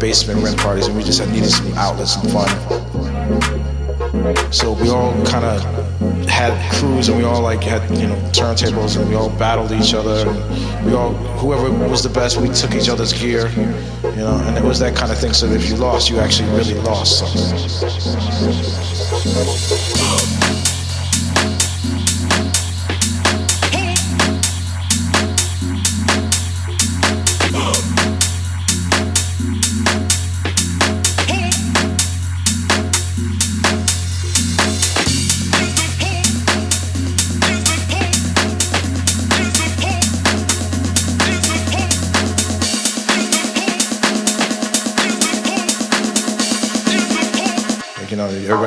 Basement rent parties, and we just had needed some outlets and fun. So we all kind of had crews, and we all like had you know turntables, and we all battled each other. And we all, whoever was the best, we took each other's gear, you know, and it was that kind of thing. So if you lost, you actually really lost something.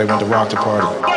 Went to rock the party.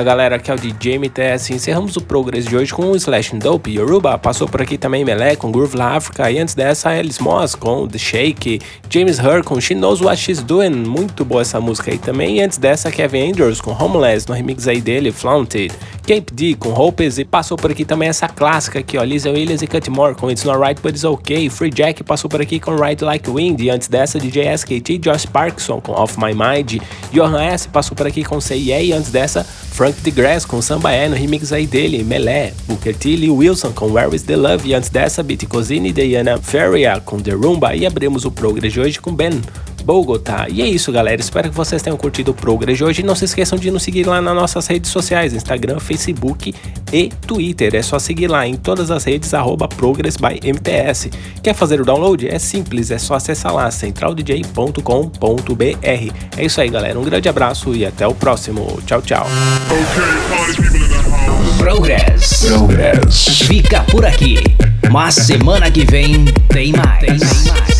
Fala galera, aqui é o DJ MTS. Encerramos o Progress de hoje com o Slash Dope Yoruba. Passou por aqui também Melé com Groove La Africa. E antes dessa, Alice Moss com The Shake. James Hur com She Knows What She's Doing. Muito boa essa música aí também. E antes dessa, Kevin Andrews com Homeless no remix aí dele, Flaunted. Cape D com Hopes e passou por aqui também essa clássica aqui, ó, Lisa Williams e Cutmore com It's Not Right But It's Okay, Free Jack passou por aqui com Ride Like Wind e antes dessa DJ SKT Josh Parkinson com Off My Mind, Johan S passou por aqui com Say Yeah e antes dessa Frank DeGrasse com Samba É no remix aí dele, Melé, Booker T, Lee Wilson com Where Is The Love e antes dessa Beat Cosine e Diana Feria com The Rumba e abrimos o Progress de hoje com Ben Bogotá. E é isso, galera. Espero que vocês tenham curtido o Progress de hoje. E não se esqueçam de nos seguir lá nas nossas redes sociais: Instagram, Facebook e Twitter. É só seguir lá em todas as redes, arroba Progress by MTS. Quer fazer o download? É simples, é só acessar lá, centraldj.com.br. É isso aí, galera. Um grande abraço e até o próximo. Tchau, tchau. Progress. Progress. Fica por aqui. Mas semana que vem tem mais. Tem mais.